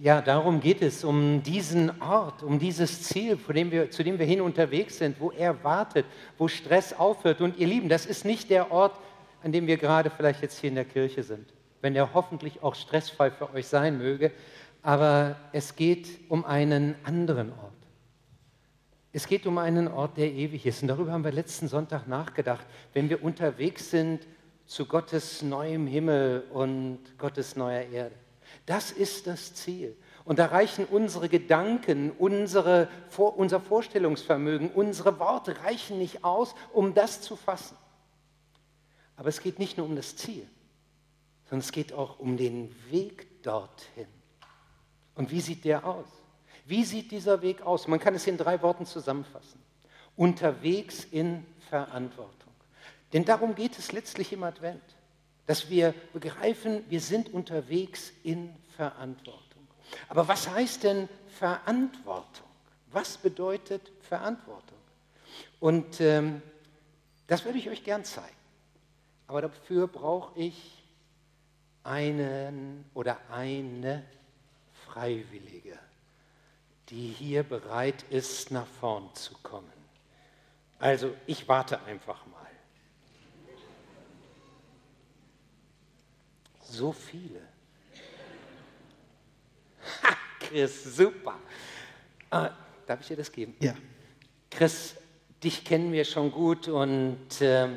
ja, darum geht es, um diesen Ort, um dieses Ziel, dem wir, zu dem wir hin unterwegs sind, wo er wartet, wo Stress aufhört. Und ihr Lieben, das ist nicht der Ort, an dem wir gerade vielleicht jetzt hier in der Kirche sind, wenn er hoffentlich auch stressfrei für euch sein möge, aber es geht um einen anderen Ort. Es geht um einen Ort, der ewig ist. Und darüber haben wir letzten Sonntag nachgedacht, wenn wir unterwegs sind zu Gottes neuem Himmel und Gottes neuer Erde. Das ist das Ziel. Und da reichen unsere Gedanken, unsere, unser Vorstellungsvermögen, unsere Worte reichen nicht aus, um das zu fassen. Aber es geht nicht nur um das Ziel, sondern es geht auch um den Weg dorthin. Und wie sieht der aus? Wie sieht dieser Weg aus? Man kann es in drei Worten zusammenfassen. Unterwegs in Verantwortung. Denn darum geht es letztlich im Advent, dass wir begreifen, wir sind unterwegs in Verantwortung. Aber was heißt denn Verantwortung? Was bedeutet Verantwortung? Und ähm, das würde ich euch gern zeigen. Aber dafür brauche ich einen oder eine Freiwillige, die hier bereit ist, nach vorn zu kommen. Also ich warte einfach mal. So viele. Ha, Chris, super. Ah, darf ich dir das geben? Ja. Chris, dich kennen wir schon gut und äh,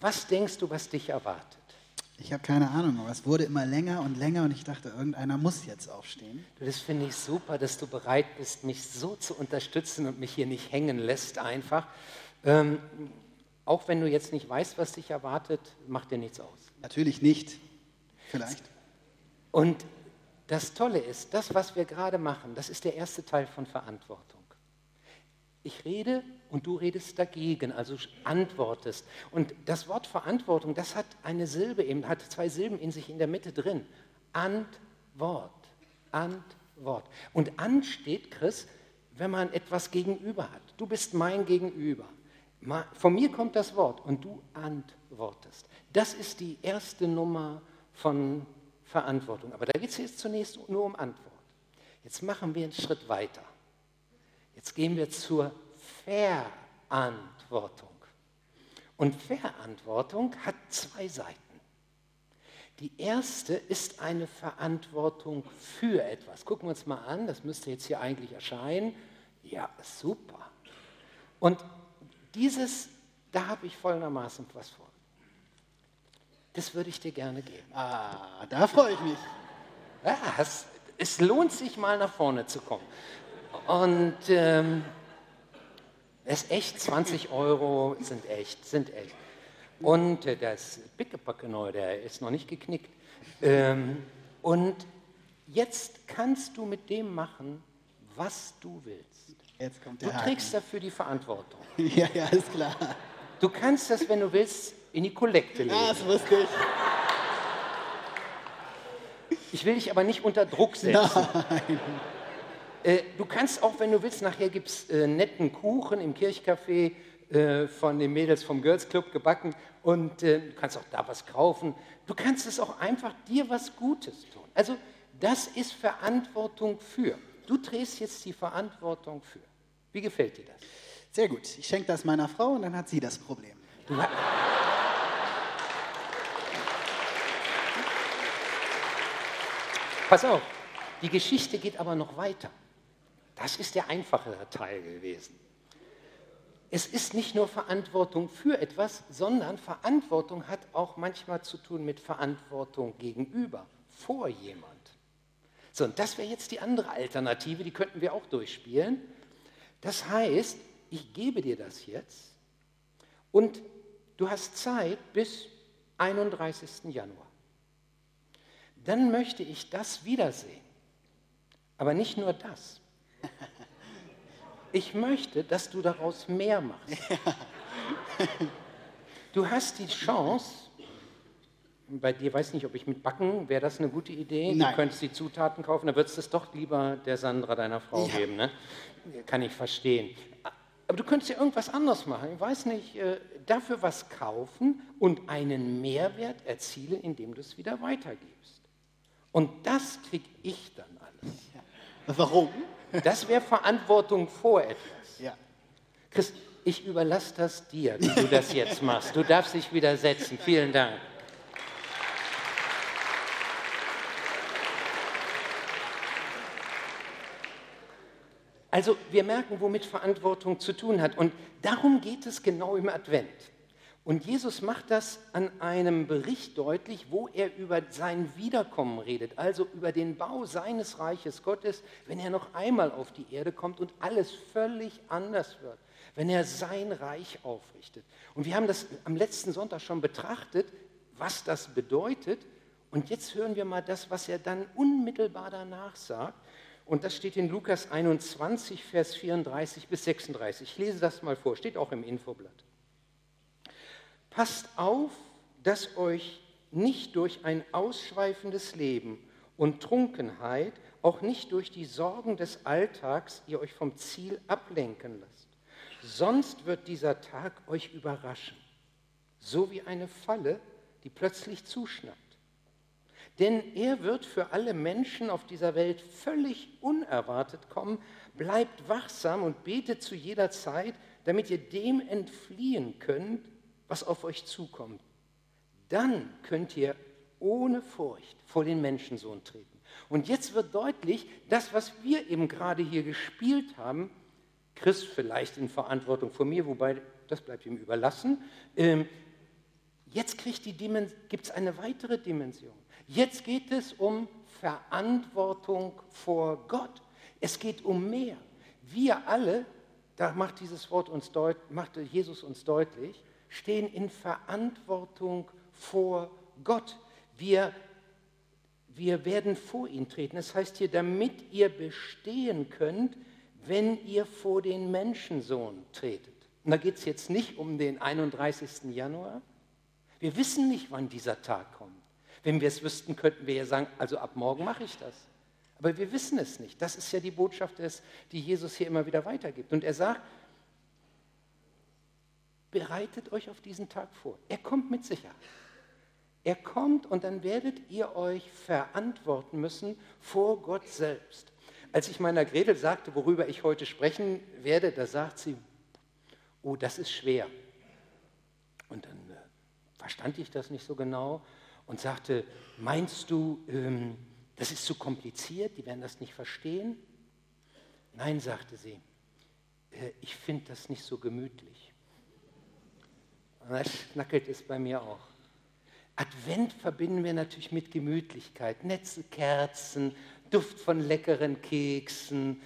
was denkst du, was dich erwartet? Ich habe keine Ahnung, aber es wurde immer länger und länger und ich dachte, irgendeiner muss jetzt aufstehen. Du, das finde ich super, dass du bereit bist, mich so zu unterstützen und mich hier nicht hängen lässt einfach. Ähm, auch wenn du jetzt nicht weißt, was dich erwartet, macht dir nichts aus. Natürlich nicht. Vielleicht. Und das Tolle ist, das, was wir gerade machen, das ist der erste Teil von Verantwortung. Ich rede und du redest dagegen, also antwortest. Und das Wort Verantwortung, das hat eine Silbe eben, hat zwei Silben in sich in der Mitte drin. Antwort, Antwort. Und an steht, Chris, wenn man etwas gegenüber hat. Du bist mein Gegenüber. Von mir kommt das Wort und du antwortest. Das ist die erste Nummer von Verantwortung. Aber da geht es jetzt zunächst nur um Antwort. Jetzt machen wir einen Schritt weiter. Jetzt gehen wir zur Verantwortung. Und Verantwortung hat zwei Seiten. Die erste ist eine Verantwortung für etwas. Gucken wir uns mal an, das müsste jetzt hier eigentlich erscheinen. Ja, super. Und dieses, da habe ich folgendermaßen was vor. Das würde ich dir gerne geben. Ah, da freue ich mich. Ja, es, es lohnt sich mal nach vorne zu kommen. Und ähm, es ist echt, 20 Euro sind echt, sind echt. Und äh, das Pickepacke neu, der ist noch nicht geknickt. Ähm, und jetzt kannst du mit dem machen, was du willst. Jetzt kommt der du trägst dafür die Verantwortung. ja, ja, ist klar. Du kannst das, wenn du willst, in die Kollekte legen. Ja, das wusste ich. Ich will dich aber nicht unter Druck setzen. Nein. Äh, du kannst auch, wenn du willst, nachher gibt es äh, netten Kuchen im Kirchcafé äh, von den Mädels vom Girls Club gebacken und äh, du kannst auch da was kaufen. Du kannst es auch einfach dir was Gutes tun. Also das ist Verantwortung für. Du trägst jetzt die Verantwortung für. Wie gefällt dir das? Sehr gut. Ich schenke das meiner Frau und dann hat sie das Problem. Du Pass auf, die Geschichte geht aber noch weiter. Das ist der einfachere Teil gewesen. Es ist nicht nur Verantwortung für etwas, sondern Verantwortung hat auch manchmal zu tun mit Verantwortung gegenüber, vor jemand. So, und das wäre jetzt die andere Alternative, die könnten wir auch durchspielen. Das heißt, ich gebe dir das jetzt und du hast Zeit bis 31. Januar. Dann möchte ich das wiedersehen. Aber nicht nur das. Ich möchte, dass du daraus mehr machst. Du hast die Chance, bei dir weiß nicht, ob ich mit Backen, wäre das eine gute Idee? Nein. Du könntest die Zutaten kaufen, dann würdest du es doch lieber der Sandra, deiner Frau, Ja. geben. Ne? Kann ich verstehen. Aber du könntest ja irgendwas anderes machen. Ich weiß nicht, äh, dafür was kaufen und einen Mehrwert erzielen, indem du es wieder weitergibst. Und das kriege ich dann alles. Warum? Das wäre Verantwortung vor etwas. Ja. Chris, ich überlasse das dir, wie du das jetzt machst. Du darfst dich wieder setzen. Vielen Dank. Also wir merken, womit Verantwortung zu tun hat. Und darum geht es genau im Advent. Und Jesus macht das an einem Bericht deutlich, wo er über sein Wiederkommen redet, also über den Bau seines Reiches Gottes, wenn er noch einmal auf die Erde kommt und alles völlig anders wird, wenn er sein Reich aufrichtet. Und wir haben das am letzten Sonntag schon betrachtet, was das bedeutet. Und jetzt hören wir mal das, was er dann unmittelbar danach sagt. Und das steht in Lukas 21, Vers 34 bis 36. Ich lese das mal vor, steht auch im Infoblatt. Passt auf, dass euch nicht durch ein ausschweifendes Leben und Trunkenheit, auch nicht durch die Sorgen des Alltags, ihr euch vom Ziel ablenken lasst. Sonst wird dieser Tag euch überraschen, so wie eine Falle, die plötzlich zuschnappt. Denn er wird für alle Menschen auf dieser Welt völlig unerwartet kommen. Bleibt wachsam und betet zu jeder Zeit, damit ihr dem entfliehen könnt, was auf euch zukommt. Dann könnt ihr ohne Furcht vor den Menschensohn treten. Und jetzt wird deutlich, das, was wir eben gerade hier gespielt haben, Christ vielleicht in Verantwortung vor mir, wobei das bleibt ihm überlassen, ähm, jetzt gibt es eine weitere Dimension. Jetzt geht es um Verantwortung vor Gott. Es geht um mehr. Wir alle, da macht dieses Wort uns deut, macht Jesus uns deutlich, stehen in Verantwortung vor Gott. Wir, wir werden vor ihn treten. Das heißt hier, damit ihr bestehen könnt, wenn ihr vor den Menschensohn tretet. Und da geht es jetzt nicht um den 31. Januar. Wir wissen nicht, wann dieser Tag kommt. Wenn wir es wüssten, könnten wir ja sagen, also ab morgen mache ich das. Aber wir wissen es nicht. Das ist ja die Botschaft, die Jesus hier immer wieder weitergibt. Und er sagt, bereitet euch auf diesen Tag vor. Er kommt mit Sicherheit. Er kommt und dann werdet ihr euch verantworten müssen vor Gott selbst. Als ich meiner Gretel sagte, worüber ich heute sprechen werde, da sagt sie, oh, das ist schwer. Und dann äh, verstand ich das nicht so genau und sagte, meinst du, ähm, das ist zu kompliziert, die werden das nicht verstehen? Nein, sagte sie, äh, ich finde das nicht so gemütlich. Und da schnackelt es bei mir auch. Advent verbinden wir natürlich mit Gemütlichkeit. Netze Kerzen, Duft von leckeren Keksen,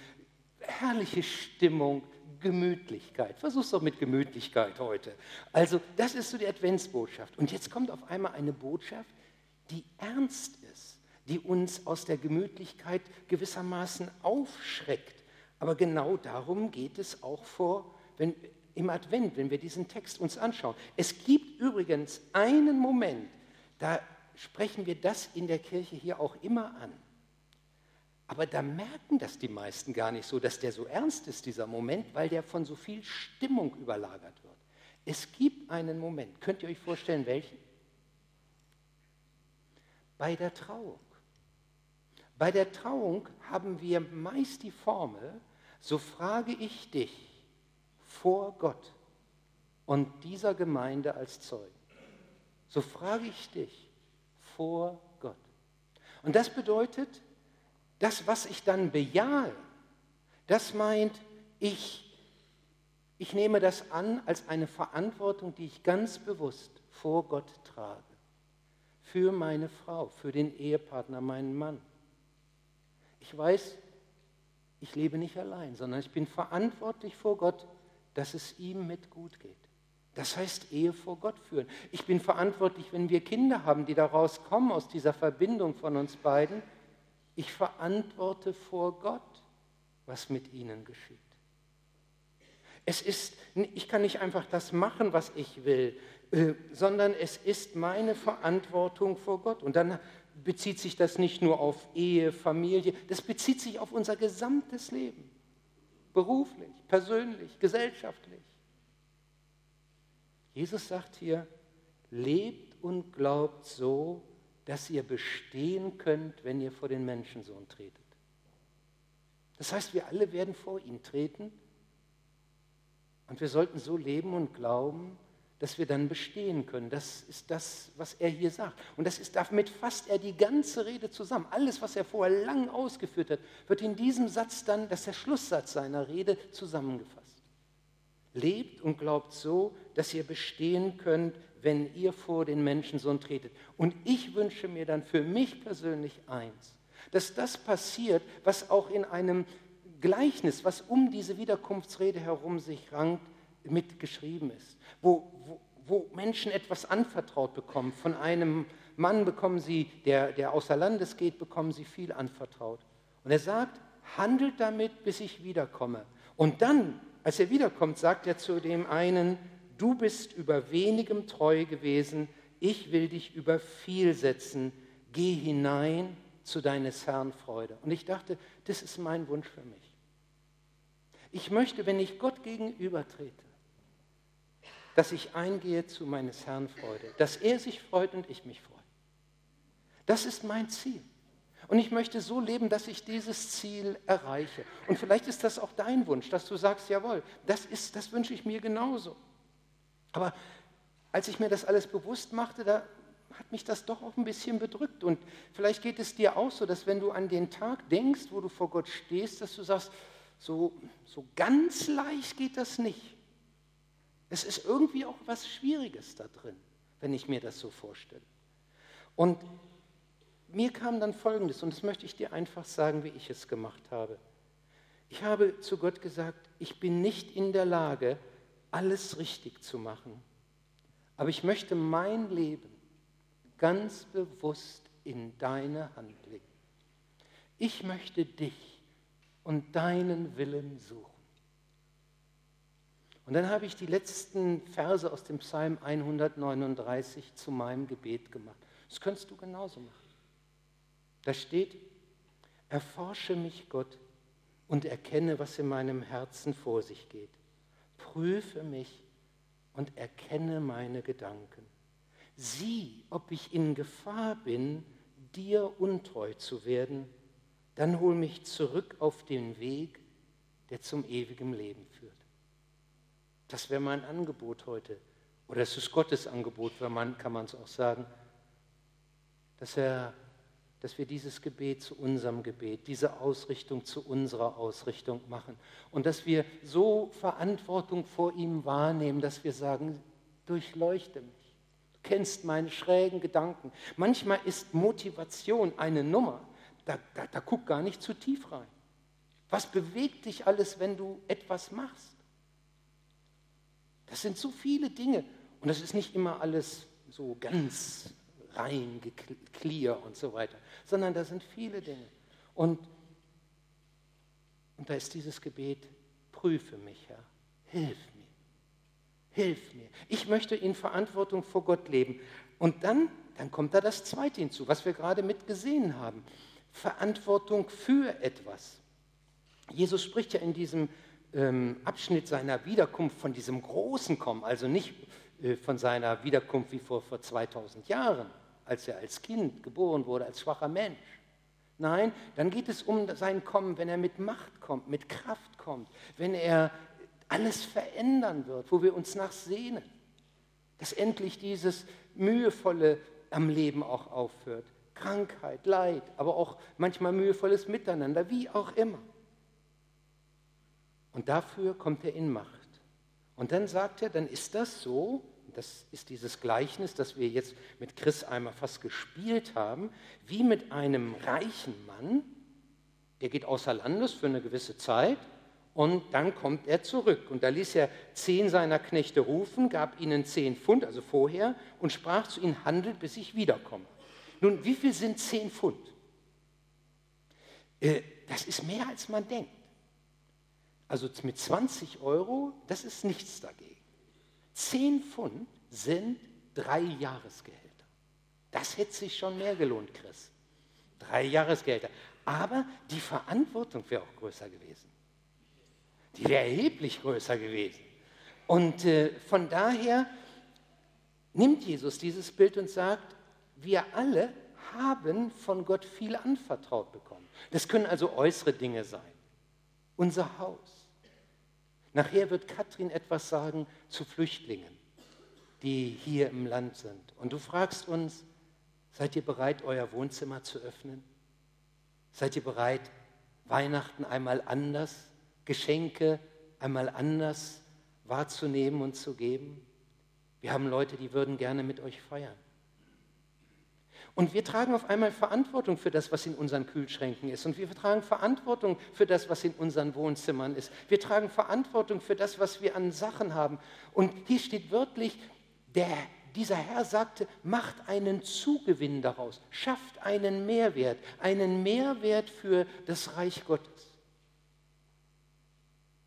herrliche Stimmung, Gemütlichkeit. Versuch's doch mit Gemütlichkeit heute. Also, das ist so die Adventsbotschaft. Und jetzt kommt auf einmal eine Botschaft, die ernst ist, die uns aus der Gemütlichkeit gewissermaßen aufschreckt. Aber genau darum geht es auch vor, wenn, im Advent, wenn wir diesen Text uns anschauen. Es gibt übrigens einen Moment, da sprechen wir das in der Kirche hier auch immer an. Aber da merken das die meisten gar nicht so, dass der so ernst ist, dieser Moment, weil der von so viel Stimmung überlagert wird. Es gibt einen Moment, könnt ihr euch vorstellen, welchen? Bei der Trauung. Bei der Trauung haben wir meist die Formel, so frage ich dich, vor Gott und dieser Gemeinde als Zeugen. So frage ich dich vor Gott. Und das bedeutet, das, was ich dann bejahe, das meint, ich, ich nehme das an als eine Verantwortung, die ich ganz bewusst vor Gott trage. Für meine Frau, für den Ehepartner, meinen Mann. Ich weiß, ich lebe nicht allein, sondern ich bin verantwortlich vor Gott dass es ihm mit gut geht. Das heißt, Ehe vor Gott führen. Ich bin verantwortlich, wenn wir Kinder haben, die daraus kommen, aus dieser Verbindung von uns beiden. Ich verantworte vor Gott, was mit ihnen geschieht. Es ist, ich kann nicht einfach das machen, was ich will, äh, sondern es ist meine Verantwortung vor Gott. Und dann bezieht sich das nicht nur auf Ehe, Familie, das bezieht sich auf unser gesamtes Leben beruflich, persönlich, gesellschaftlich. Jesus sagt hier, lebt und glaubt so, dass ihr bestehen könnt, wenn ihr vor den Menschensohn tretet. Das heißt, wir alle werden vor ihn treten und wir sollten so leben und glauben, dass wir dann bestehen können. Das ist das, was er hier sagt. Und das ist, damit fasst er die ganze Rede zusammen. Alles, was er vorher lang ausgeführt hat, wird in diesem Satz dann, das ist der Schlusssatz seiner Rede, zusammengefasst. Lebt und glaubt so, dass ihr bestehen könnt, wenn ihr vor den Menschensohn tretet. Und ich wünsche mir dann für mich persönlich eins, dass das passiert, was auch in einem Gleichnis, was um diese Wiederkunftsrede herum sich rankt, mitgeschrieben ist, wo, wo, wo Menschen etwas anvertraut bekommen. Von einem Mann bekommen sie, der, der außer Landes geht, bekommen sie viel anvertraut. Und er sagt, handelt damit, bis ich wiederkomme. Und dann, als er wiederkommt, sagt er zu dem einen, du bist über wenigem treu gewesen, ich will dich über viel setzen, geh hinein zu deines Herrn Freude. Und ich dachte, das ist mein Wunsch für mich. Ich möchte, wenn ich Gott gegenübertrete, dass ich eingehe zu meines Herrn Freude, dass er sich freut und ich mich freue. Das ist mein Ziel. Und ich möchte so leben, dass ich dieses Ziel erreiche. Und vielleicht ist das auch dein Wunsch, dass du sagst, jawohl, das, ist, das wünsche ich mir genauso. Aber als ich mir das alles bewusst machte, da hat mich das doch auch ein bisschen bedrückt. Und vielleicht geht es dir auch so, dass wenn du an den Tag denkst, wo du vor Gott stehst, dass du sagst, so, so ganz leicht geht das nicht. Es ist irgendwie auch was Schwieriges da drin, wenn ich mir das so vorstelle. Und mir kam dann Folgendes, und das möchte ich dir einfach sagen, wie ich es gemacht habe. Ich habe zu Gott gesagt, ich bin nicht in der Lage, alles richtig zu machen, aber ich möchte mein Leben ganz bewusst in deine Hand legen. Ich möchte dich und deinen Willen suchen. Und dann habe ich die letzten Verse aus dem Psalm 139 zu meinem Gebet gemacht. Das könntest du genauso machen. Da steht, erforsche mich Gott und erkenne, was in meinem Herzen vor sich geht. Prüfe mich und erkenne meine Gedanken. Sieh, ob ich in Gefahr bin, dir untreu zu werden, dann hol mich zurück auf den Weg, der zum ewigen Leben führt. Das wäre mein Angebot heute. Oder es ist Gottes Angebot, wenn man, kann man es auch sagen, dass, er, dass wir dieses Gebet zu unserem Gebet, diese Ausrichtung zu unserer Ausrichtung machen. Und dass wir so Verantwortung vor ihm wahrnehmen, dass wir sagen, durchleuchte mich. Du kennst meine schrägen Gedanken. Manchmal ist Motivation eine Nummer, da, da, da guck gar nicht zu tief rein. Was bewegt dich alles, wenn du etwas machst? Das sind so viele Dinge. Und das ist nicht immer alles so ganz rein, clear und so weiter, sondern da sind viele Dinge. Und, und da ist dieses Gebet, prüfe mich, Herr, hilf mir, hilf mir. Ich möchte in Verantwortung vor Gott leben. Und dann, dann kommt da das Zweite hinzu, was wir gerade mitgesehen haben. Verantwortung für etwas. Jesus spricht ja in diesem ähm, Abschnitt seiner Wiederkunft von diesem großen Kommen, also nicht äh, von seiner Wiederkunft wie vor, vor 2000 Jahren, als er als Kind geboren wurde, als schwacher Mensch. Nein, dann geht es um sein Kommen, wenn er mit Macht kommt, mit Kraft kommt, wenn er alles verändern wird, wo wir uns nach sehnen, dass endlich dieses mühevolle am Leben auch aufhört. Krankheit, Leid, aber auch manchmal mühevolles Miteinander, wie auch immer. Und dafür kommt er in Macht. Und dann sagt er, dann ist das so, das ist dieses Gleichnis, das wir jetzt mit Chris einmal fast gespielt haben, wie mit einem reichen Mann, der geht außer Landes für eine gewisse Zeit und dann kommt er zurück. Und da ließ er zehn seiner Knechte rufen, gab ihnen zehn Pfund, also vorher, und sprach zu ihnen, handelt, bis ich wiederkomme. Nun, wie viel sind zehn Pfund? Äh, das ist mehr, als man denkt. Also mit 20 Euro, das ist nichts dagegen. 10 Pfund sind drei Jahresgehälter. Das hätte sich schon mehr gelohnt, Chris. Drei Jahresgehälter. Aber die Verantwortung wäre auch größer gewesen. Die wäre erheblich größer gewesen. Und äh, von daher nimmt Jesus dieses Bild und sagt, wir alle haben von Gott viel anvertraut bekommen. Das können also äußere Dinge sein. Unser Haus. Nachher wird Katrin etwas sagen zu Flüchtlingen, die hier im Land sind. Und du fragst uns, seid ihr bereit, euer Wohnzimmer zu öffnen? Seid ihr bereit, Weihnachten einmal anders, Geschenke einmal anders wahrzunehmen und zu geben? Wir haben Leute, die würden gerne mit euch feiern. Und wir tragen auf einmal Verantwortung für das, was in unseren Kühlschränken ist. Und wir tragen Verantwortung für das, was in unseren Wohnzimmern ist. Wir tragen Verantwortung für das, was wir an Sachen haben. Und hier steht wörtlich, der, dieser Herr sagte, macht einen Zugewinn daraus, schafft einen Mehrwert, einen Mehrwert für das Reich Gottes.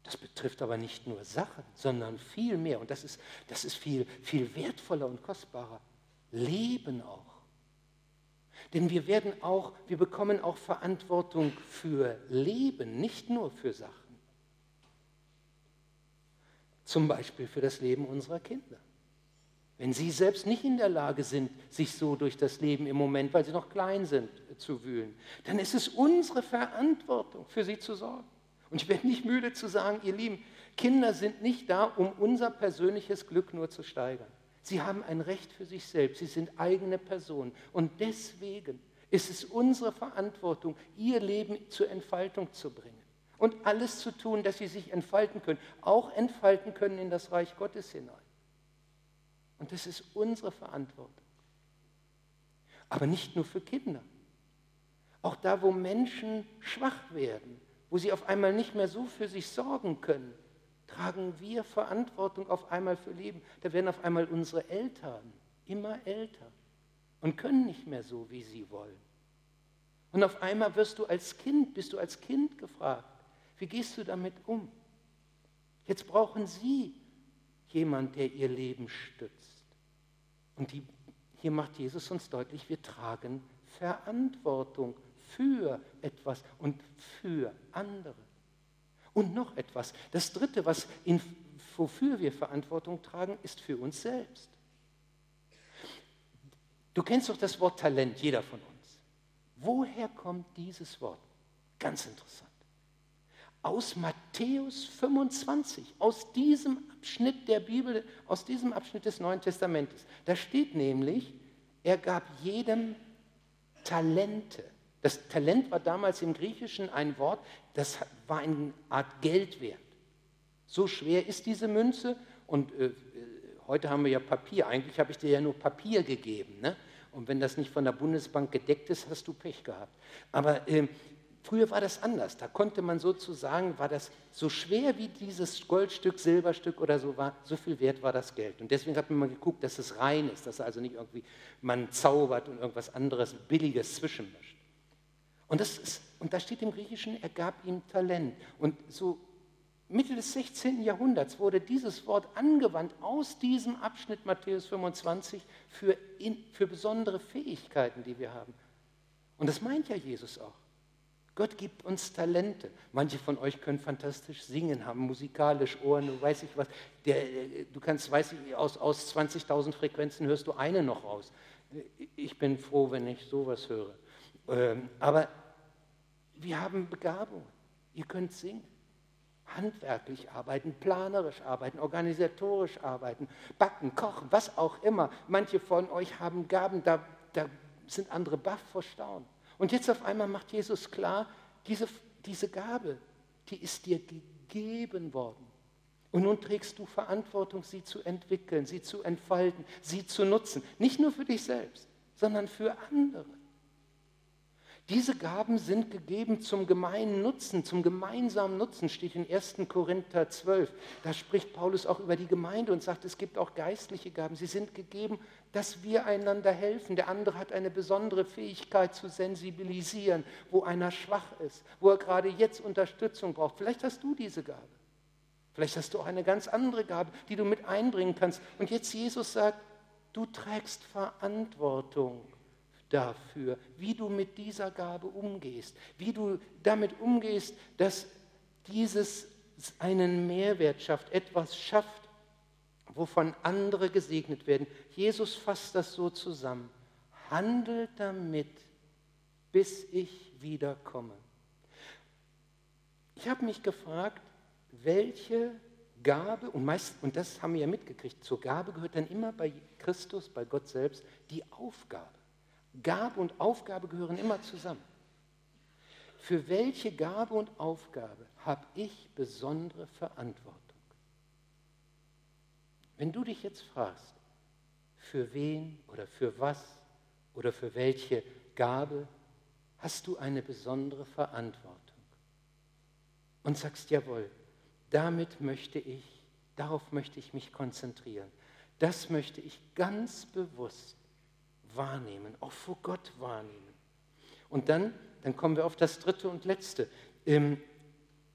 Das betrifft aber nicht nur Sachen, sondern viel mehr. Und das ist, das ist viel, viel wertvoller und kostbarer. Leben auch. Denn wir werden auch, wir bekommen auch Verantwortung für Leben, nicht nur für Sachen. Zum Beispiel für das Leben unserer Kinder. Wenn sie selbst nicht in der Lage sind, sich so durch das Leben im Moment, weil sie noch klein sind, zu wühlen, dann ist es unsere Verantwortung, für sie zu sorgen. Und ich werde nicht müde zu sagen, ihr Lieben, Kinder sind nicht da, um unser persönliches Glück nur zu steigern. Sie haben ein Recht für sich selbst. Sie sind eigene Personen. Und deswegen ist es unsere Verantwortung, ihr Leben zur Entfaltung zu bringen. Und alles zu tun, dass sie sich entfalten können. Auch entfalten können in das Reich Gottes hinein. Und das ist unsere Verantwortung. Aber nicht nur für Kinder. Auch da, wo Menschen schwach werden, wo sie auf einmal nicht mehr so für sich sorgen können, tragen wir Verantwortung auf einmal für Leben. Da werden auf einmal unsere Eltern immer älter und können nicht mehr so, wie sie wollen. Und auf einmal wirst du als Kind, bist du als Kind gefragt, wie gehst du damit um? Jetzt brauchen sie jemand, der ihr Leben stützt. Und die, hier macht Jesus uns deutlich, wir tragen Verantwortung für etwas und für andere. Und noch etwas. Das Dritte, was in, wofür wir Verantwortung tragen, ist für uns selbst. Du kennst doch das Wort Talent, jeder von uns. Woher kommt dieses Wort? Ganz interessant. Aus Matthäus 25, aus diesem Abschnitt der Bibel, aus diesem Abschnitt des Neuen Testamentes. Da steht nämlich, er gab jedem Talente. Das Talent war damals im Griechischen ein Wort, das war eine Art Geldwert. So schwer ist diese Münze und äh, heute haben wir ja Papier. Eigentlich habe ich dir ja nur Papier gegeben. Ne? Und wenn das nicht von der Bundesbank gedeckt ist, hast du Pech gehabt. Aber äh, früher war das anders. Da konnte man sozusagen, war das so schwer wie dieses Goldstück, Silberstück oder so war, so viel wert war das Geld. Und deswegen hat man mal geguckt, dass es rein ist, dass also nicht irgendwie man zaubert und irgendwas anderes Billiges zwischenmischt. Und, das ist, und da steht im Griechischen, er gab ihm Talent. Und so Mitte des 16. Jahrhunderts wurde dieses Wort angewandt aus diesem Abschnitt Matthäus 25 für, in, für besondere Fähigkeiten, die wir haben. Und das meint ja Jesus auch. Gott gibt uns Talente. Manche von euch können fantastisch singen, haben musikalisch Ohren, weiß ich was. Der, du kannst, weiß ich, aus, aus 20.000 Frequenzen hörst du eine noch raus. Ich bin froh, wenn ich sowas höre. Ähm, aber wir haben Begabung. Ihr könnt singen, handwerklich arbeiten, planerisch arbeiten, organisatorisch arbeiten, backen, kochen, was auch immer. Manche von euch haben Gaben, da, da sind andere baff vor Staunen. Und jetzt auf einmal macht Jesus klar, diese, diese Gabe, die ist dir gegeben worden. Und nun trägst du Verantwortung, sie zu entwickeln, sie zu entfalten, sie zu nutzen. Nicht nur für dich selbst, sondern für andere. Diese Gaben sind gegeben zum gemeinen Nutzen, zum gemeinsamen Nutzen, steht in 1. Korinther 12. Da spricht Paulus auch über die Gemeinde und sagt, es gibt auch geistliche Gaben. Sie sind gegeben, dass wir einander helfen. Der andere hat eine besondere Fähigkeit zu sensibilisieren, wo einer schwach ist, wo er gerade jetzt Unterstützung braucht. Vielleicht hast du diese Gabe. Vielleicht hast du auch eine ganz andere Gabe, die du mit einbringen kannst. Und jetzt Jesus sagt, du trägst Verantwortung dafür, wie du mit dieser Gabe umgehst, wie du damit umgehst, dass dieses einen Mehrwert schafft, etwas schafft, wovon andere gesegnet werden. Jesus fasst das so zusammen. Handelt damit, bis ich wiederkomme. Ich habe mich gefragt, welche Gabe, und, meist, und das haben wir ja mitgekriegt, zur Gabe gehört dann immer bei Christus, bei Gott selbst, die Aufgabe. Gabe und Aufgabe gehören immer zusammen. Für welche Gabe und Aufgabe habe ich besondere Verantwortung? Wenn du dich jetzt fragst, für wen oder für was oder für welche Gabe hast du eine besondere Verantwortung und sagst, jawohl, damit möchte ich, darauf möchte ich mich konzentrieren. Das möchte ich ganz bewusst wahrnehmen, auch vor Gott wahrnehmen. Und dann, dann kommen wir auf das dritte und letzte, ähm,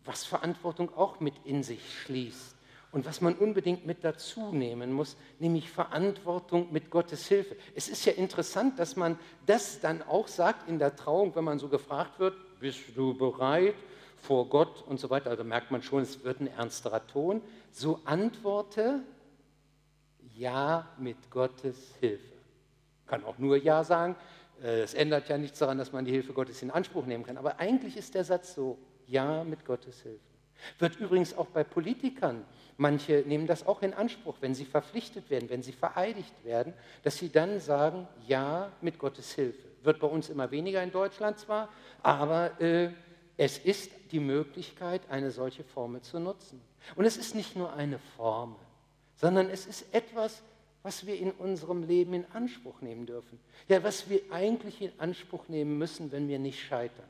was Verantwortung auch mit in sich schließt und was man unbedingt mit dazu nehmen muss, nämlich Verantwortung mit Gottes Hilfe. Es ist ja interessant, dass man das dann auch sagt in der Trauung, wenn man so gefragt wird, bist du bereit vor Gott und so weiter. Also merkt man schon, es wird ein ernsterer Ton. So antworte ja mit Gottes Hilfe. Kann auch nur ja sagen. Äh, es ändert ja nichts daran, dass man die Hilfe Gottes in Anspruch nehmen kann. Aber eigentlich ist der Satz so, ja mit Gottes Hilfe. Wird übrigens auch bei Politikern, manche nehmen das auch in Anspruch, wenn sie verpflichtet werden, wenn sie vereidigt werden, dass sie dann sagen, ja mit Gottes Hilfe. Wird bei uns immer weniger in Deutschland zwar, aber äh, es ist die Möglichkeit, eine solche Formel zu nutzen. Und es ist nicht nur eine Formel, sondern es ist etwas, was wir in unserem Leben in Anspruch nehmen dürfen. Ja, was wir eigentlich in Anspruch nehmen müssen, wenn wir nicht scheitern.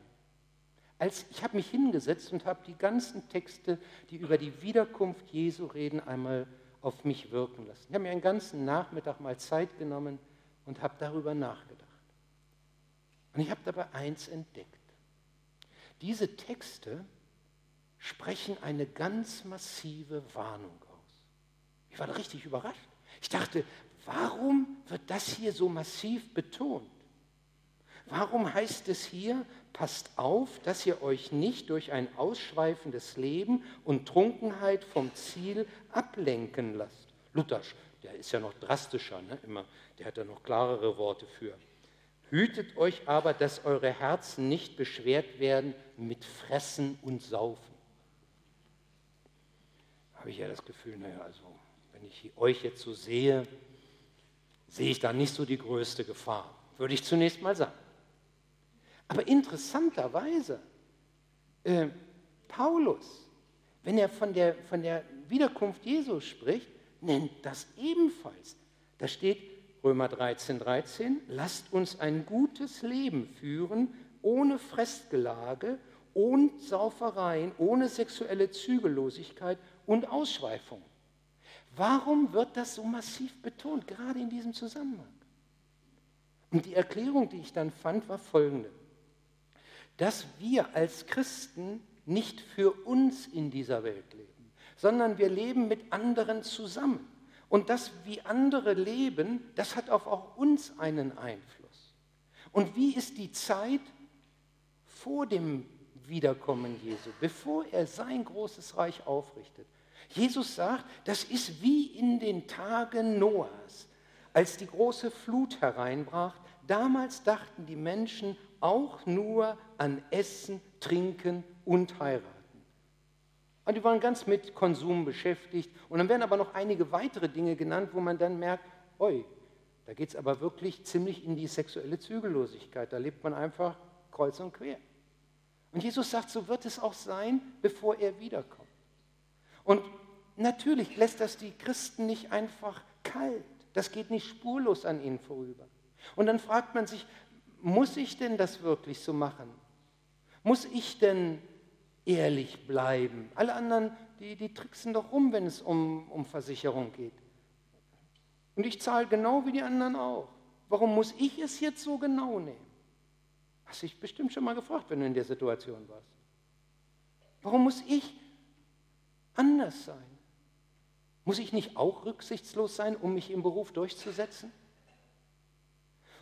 Als, ich habe mich hingesetzt und habe die ganzen Texte, die über die Wiederkunft Jesu reden, einmal auf mich wirken lassen. Ich habe mir einen ganzen Nachmittag mal Zeit genommen und habe darüber nachgedacht. Und ich habe dabei eins entdeckt. Diese Texte sprechen eine ganz massive Warnung aus. Ich war richtig überrascht. Ich dachte, warum wird das hier so massiv betont? Warum heißt es hier, passt auf, dass ihr euch nicht durch ein ausschweifendes Leben und Trunkenheit vom Ziel ablenken lasst? Luther, der ist ja noch drastischer, ne? Immer, der hat ja noch klarere Worte für. Hütet euch aber, dass eure Herzen nicht beschwert werden mit Fressen und Saufen. Habe ich ja das Gefühl, naja, also wenn ich euch jetzt so sehe, sehe ich da nicht so die größte Gefahr, würde ich zunächst mal sagen. Aber interessanterweise, äh, Paulus, wenn er von der, von der Wiederkunft Jesu spricht, nennt das ebenfalls. Da steht Römer 13, 13, lasst uns ein gutes Leben führen, ohne Fressgelage, ohne Saufereien, ohne sexuelle Zügellosigkeit und Ausschweifung. Warum wird das so massiv betont, gerade in diesem Zusammenhang? Und die Erklärung, die ich dann fand, war folgende. Dass wir als Christen nicht für uns in dieser Welt leben, sondern wir leben mit anderen zusammen. Und das, wie andere leben, das hat auch auf uns einen Einfluss. Und wie ist die Zeit vor dem Wiederkommen Jesu, bevor er sein großes Reich aufrichtet? Jesus sagt, das ist wie in den Tagen Noahs, als die große Flut hereinbrach. Damals dachten die Menschen auch nur an Essen, Trinken und Heiraten. Und die waren ganz mit Konsum beschäftigt. Und dann werden aber noch einige weitere Dinge genannt, wo man dann merkt, oi, da geht es aber wirklich ziemlich in die sexuelle Zügellosigkeit. Da lebt man einfach kreuz und quer. Und Jesus sagt, so wird es auch sein, bevor er wiederkommt. Und natürlich lässt das die Christen nicht einfach kalt. Das geht nicht spurlos an ihnen vorüber. Und dann fragt man sich, muss ich denn das wirklich so machen? Muss ich denn ehrlich bleiben? Alle anderen, die, die tricksen doch rum, wenn es um, um Versicherung geht. Und ich zahle genau wie die anderen auch. Warum muss ich es jetzt so genau nehmen? Hast dich bestimmt schon mal gefragt, wenn du in der Situation warst. Warum muss ich anders sein? Muss ich nicht auch rücksichtslos sein, um mich im Beruf durchzusetzen?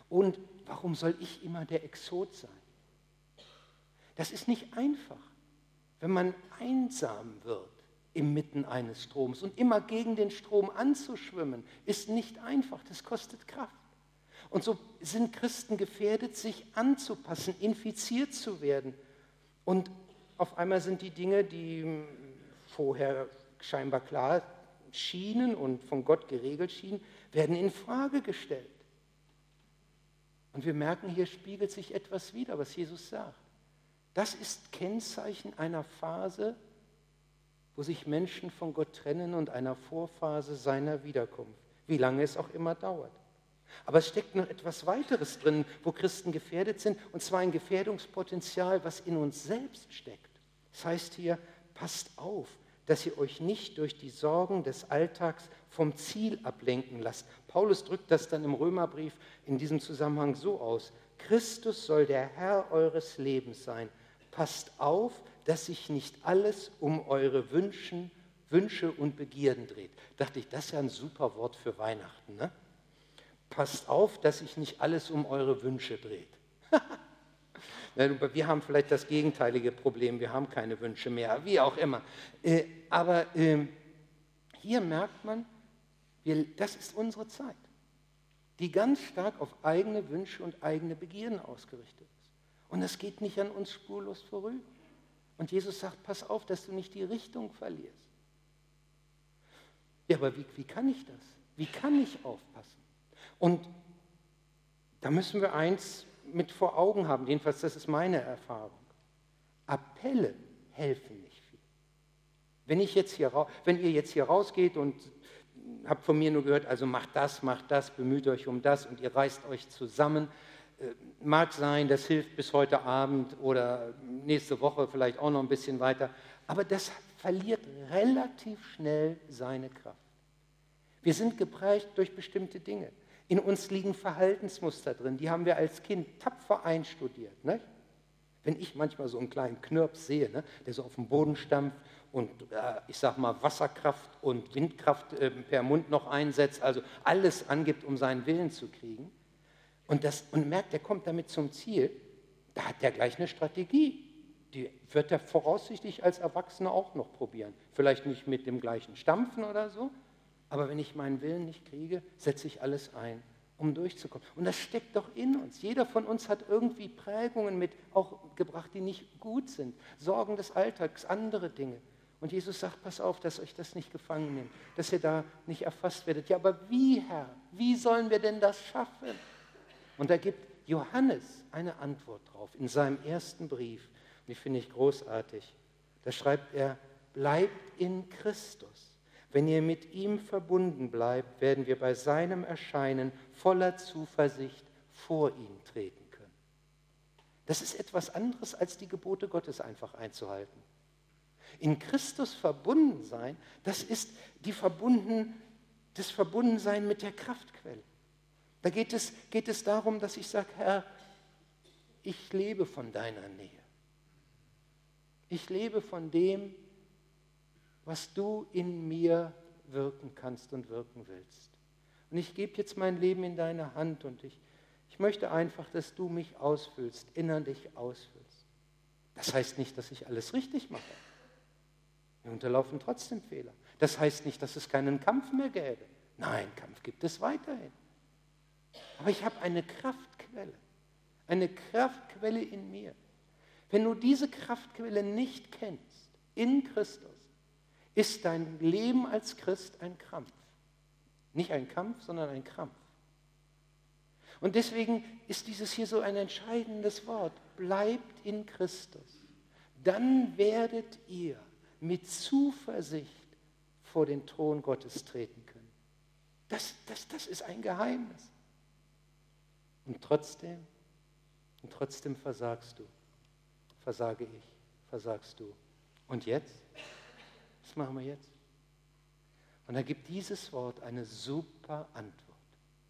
Und warum soll ich immer der Exot sein? Das ist nicht einfach, wenn man einsam wird inmitten eines Stroms und immer gegen den Strom anzuschwimmen, ist nicht einfach, das kostet Kraft. Und so sind Christen gefährdet, sich anzupassen, infiziert zu werden und auf einmal sind die Dinge, die vorher scheinbar klar schienen und von Gott geregelt schienen, werden in Frage gestellt. Und wir merken, hier spiegelt sich etwas wider, was Jesus sagt. Das ist Kennzeichen einer Phase, wo sich Menschen von Gott trennen und einer Vorphase seiner Wiederkunft, wie lange es auch immer dauert. Aber es steckt noch etwas weiteres drin, wo Christen gefährdet sind, und zwar ein Gefährdungspotenzial, was in uns selbst steckt. Das heißt hier, passt auf, dass ihr euch nicht durch die Sorgen des Alltags vom Ziel ablenken lasst. Paulus drückt das dann im Römerbrief in diesem Zusammenhang so aus. Christus soll der Herr eures Lebens sein. Passt auf, dass sich nicht alles um eure Wünschen, Wünsche und Begierden dreht. Dachte ich, das ist ja ein super Wort für Weihnachten. Ne? Passt auf, dass sich nicht alles um eure Wünsche dreht. Wir haben vielleicht das gegenteilige Problem, wir haben keine Wünsche mehr, wie auch immer. Äh, aber ähm, hier merkt man, das ist unsere Zeit, die ganz stark auf eigene Wünsche und eigene Begierden ausgerichtet ist. Und das geht nicht an uns spurlos vorüber. Und Jesus sagt, pass auf, dass du nicht die Richtung verlierst. Ja, aber wie, wie kann ich das? Wie kann ich aufpassen? Und da müssen wir eins mit vor Augen haben, jedenfalls das ist meine Erfahrung. Appelle helfen nicht viel. Wenn, ich jetzt hier, wenn ihr jetzt hier rausgeht und habt von mir nur gehört, also macht das, macht das, bemüht euch um das und ihr reißt euch zusammen, äh, mag sein, das hilft bis heute Abend oder nächste Woche vielleicht auch noch ein bisschen weiter, aber das verliert relativ schnell seine Kraft. Wir sind geprägt durch bestimmte Dinge. In uns liegen Verhaltensmuster drin, die haben wir als Kind tapfer einstudiert. Ne? Wenn ich manchmal so einen kleinen Knirps sehe, ne, der so auf dem Boden stampft und äh, ich sag mal Wasserkraft und Windkraft äh, per Mund noch einsetzt, also alles angibt, um seinen Willen zu kriegen, und, das, und merkt, er kommt damit zum Ziel, da hat er gleich eine Strategie. Die wird er voraussichtlich als Erwachsener auch noch probieren. Vielleicht nicht mit dem gleichen Stampfen oder so, aber wenn ich meinen Willen nicht kriege, setze ich alles ein, um durchzukommen. Und das steckt doch in uns. Jeder von uns hat irgendwie Prägungen mit auch gebracht, die nicht gut sind. Sorgen des Alltags, andere Dinge. Und Jesus sagt, pass auf, dass euch das nicht gefangen nimmt, dass ihr da nicht erfasst werdet. Ja, aber wie, Herr? Wie sollen wir denn das schaffen? Und da gibt Johannes eine Antwort drauf in seinem ersten Brief. Die finde ich großartig. Da schreibt er, bleibt in Christus. Wenn ihr mit ihm verbunden bleibt, werden wir bei seinem Erscheinen voller Zuversicht vor ihn treten können. Das ist etwas anderes, als die Gebote Gottes einfach einzuhalten. In Christus verbunden sein, das ist die verbunden, das Verbundensein mit der Kraftquelle. Da geht es, geht es darum, dass ich sage, Herr, ich lebe von deiner Nähe. Ich lebe von dem, was du in mir wirken kannst und wirken willst. Und ich gebe jetzt mein Leben in deine Hand und ich, ich möchte einfach, dass du mich ausfüllst, innerlich ausfüllst. Das heißt nicht, dass ich alles richtig mache. Wir unterlaufen trotzdem Fehler. Das heißt nicht, dass es keinen Kampf mehr gäbe. Nein, Kampf gibt es weiterhin. Aber ich habe eine Kraftquelle, eine Kraftquelle in mir. Wenn du diese Kraftquelle nicht kennst, in Christus, ist dein Leben als Christ ein Krampf. Nicht ein Kampf, sondern ein Krampf. Und deswegen ist dieses hier so ein entscheidendes Wort. Bleibt in Christus. Dann werdet ihr mit Zuversicht vor den Thron Gottes treten können. Das, das, das ist ein Geheimnis. Und trotzdem, und trotzdem versagst du. Versage ich, versagst du. Und jetzt? Was machen wir jetzt? Und da gibt dieses Wort eine super Antwort.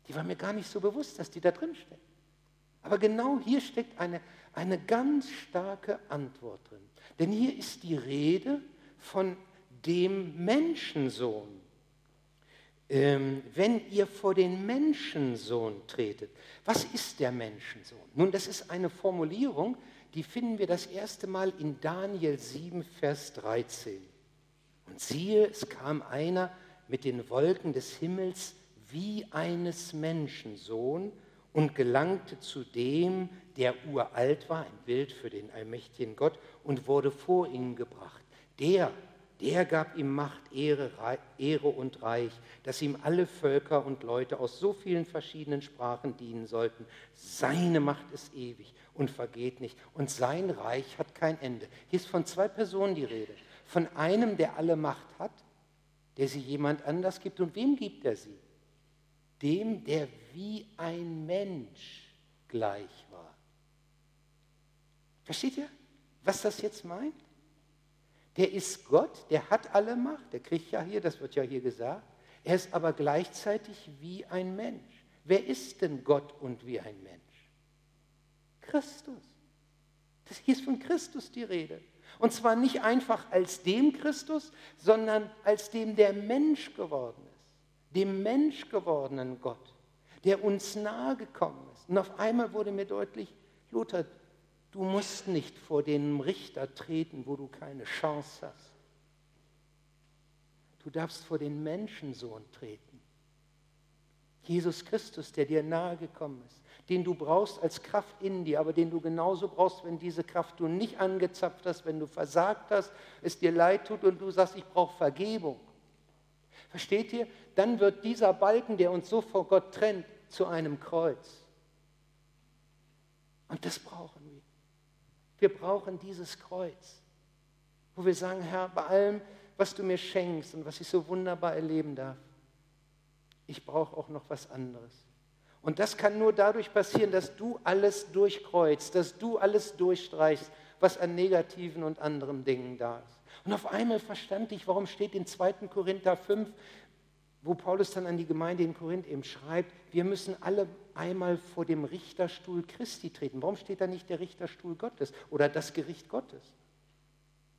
Die war mir gar nicht so bewusst, dass die da drin steckt. Aber genau hier steckt eine, eine ganz starke Antwort drin. Denn hier ist die Rede von dem Menschensohn, ähm, wenn ihr vor den Menschensohn tretet. Was ist der Menschensohn? Nun, das ist eine Formulierung, die finden wir das erste Mal in Daniel 7, Vers 13. Und siehe, es kam einer mit den Wolken des Himmels wie eines Menschensohn und gelangte zu dem, der uralt war, ein Bild für den allmächtigen Gott, und wurde vor ihn gebracht. Der, der gab ihm Macht, Ehre, Ehre und Reich, dass ihm alle Völker und Leute aus so vielen verschiedenen Sprachen dienen sollten. Seine Macht ist ewig und vergeht nicht, und sein Reich hat kein Ende. Hier ist von zwei Personen die Rede. Von einem, der alle Macht hat, der sie jemand anders gibt. Und wem gibt er sie? Dem, der wie ein Mensch gleich war. Versteht ihr, was das jetzt meint? Der ist Gott, der hat alle Macht, der kriegt ja hier, das wird ja hier gesagt. Er ist aber gleichzeitig wie ein Mensch. Wer ist denn Gott und wie ein Mensch? Christus. Das, hier ist von Christus die Rede. Und zwar nicht einfach als dem Christus, sondern als dem, der Mensch geworden ist. Dem Mensch gewordenen Gott, der uns nahe gekommen ist. Und auf einmal wurde mir deutlich, Luther, du musst nicht vor den Richter treten, wo du keine Chance hast. Du darfst vor den Menschensohn treten. Jesus Christus, der dir nahe gekommen ist, den du brauchst als Kraft in dir, aber den du genauso brauchst, wenn diese Kraft du nicht angezapft hast, wenn du versagt hast, es dir leid tut und du sagst, ich brauche Vergebung. Versteht ihr? Dann wird dieser Balken, der uns so vor Gott trennt, zu einem Kreuz. Und das brauchen wir. Wir brauchen dieses Kreuz, wo wir sagen, Herr, bei allem, was du mir schenkst und was ich so wunderbar erleben darf, ich brauche auch noch was anderes. Und das kann nur dadurch passieren, dass du alles durchkreuzt, dass du alles durchstreichst, was an negativen und anderen Dingen da ist. Und auf einmal verstand ich, warum steht in 2. Korinther 5, wo Paulus dann an die Gemeinde in Korinth eben schreibt, wir müssen alle einmal vor dem Richterstuhl Christi treten. Warum steht da nicht der Richterstuhl Gottes oder das Gericht Gottes?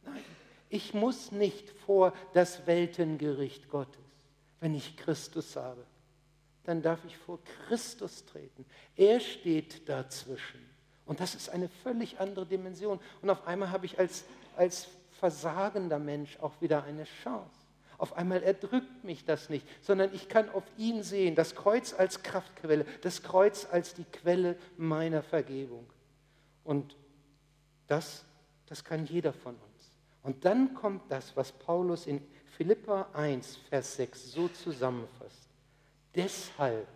Nein, ich muss nicht vor das Weltengericht Gottes, wenn ich Christus habe dann darf ich vor Christus treten. Er steht dazwischen. Und das ist eine völlig andere Dimension. Und auf einmal habe ich als, als versagender Mensch auch wieder eine Chance. Auf einmal erdrückt mich das nicht, sondern ich kann auf ihn sehen, das Kreuz als Kraftquelle, das Kreuz als die Quelle meiner Vergebung. Und das, das kann jeder von uns. Und dann kommt das, was Paulus in Philippa 1, Vers 6 so zusammenfasst. Deshalb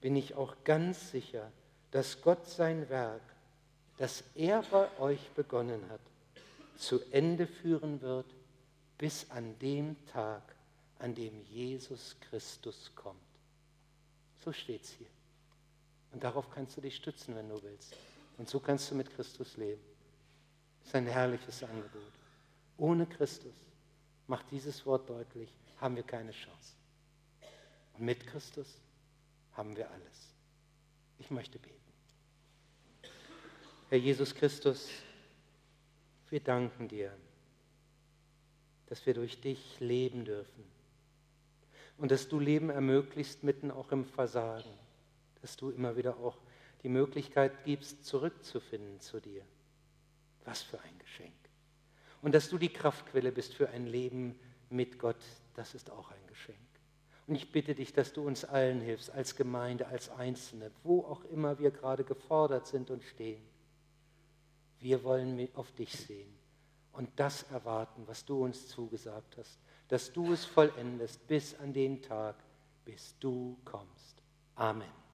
bin ich auch ganz sicher, dass Gott sein Werk, das er bei euch begonnen hat, zu Ende führen wird, bis an dem Tag, an dem Jesus Christus kommt. So steht es hier. Und darauf kannst du dich stützen, wenn du willst. Und so kannst du mit Christus leben. Das ist ein herrliches Angebot. Ohne Christus, macht dieses Wort deutlich, haben wir keine Chance. Und mit Christus haben wir alles. Ich möchte beten. Herr Jesus Christus, wir danken dir, dass wir durch dich leben dürfen und dass du Leben ermöglicht mitten auch im Versagen, dass du immer wieder auch die Möglichkeit gibst, zurückzufinden zu dir. Was für ein Geschenk. Und dass du die Kraftquelle bist für ein Leben mit Gott, das ist auch ein Geschenk. Und ich bitte dich, dass du uns allen hilfst, als Gemeinde, als Einzelne, wo auch immer wir gerade gefordert sind und stehen. Wir wollen auf dich sehen und das erwarten, was du uns zugesagt hast, dass du es vollendest bis an den Tag, bis du kommst. Amen.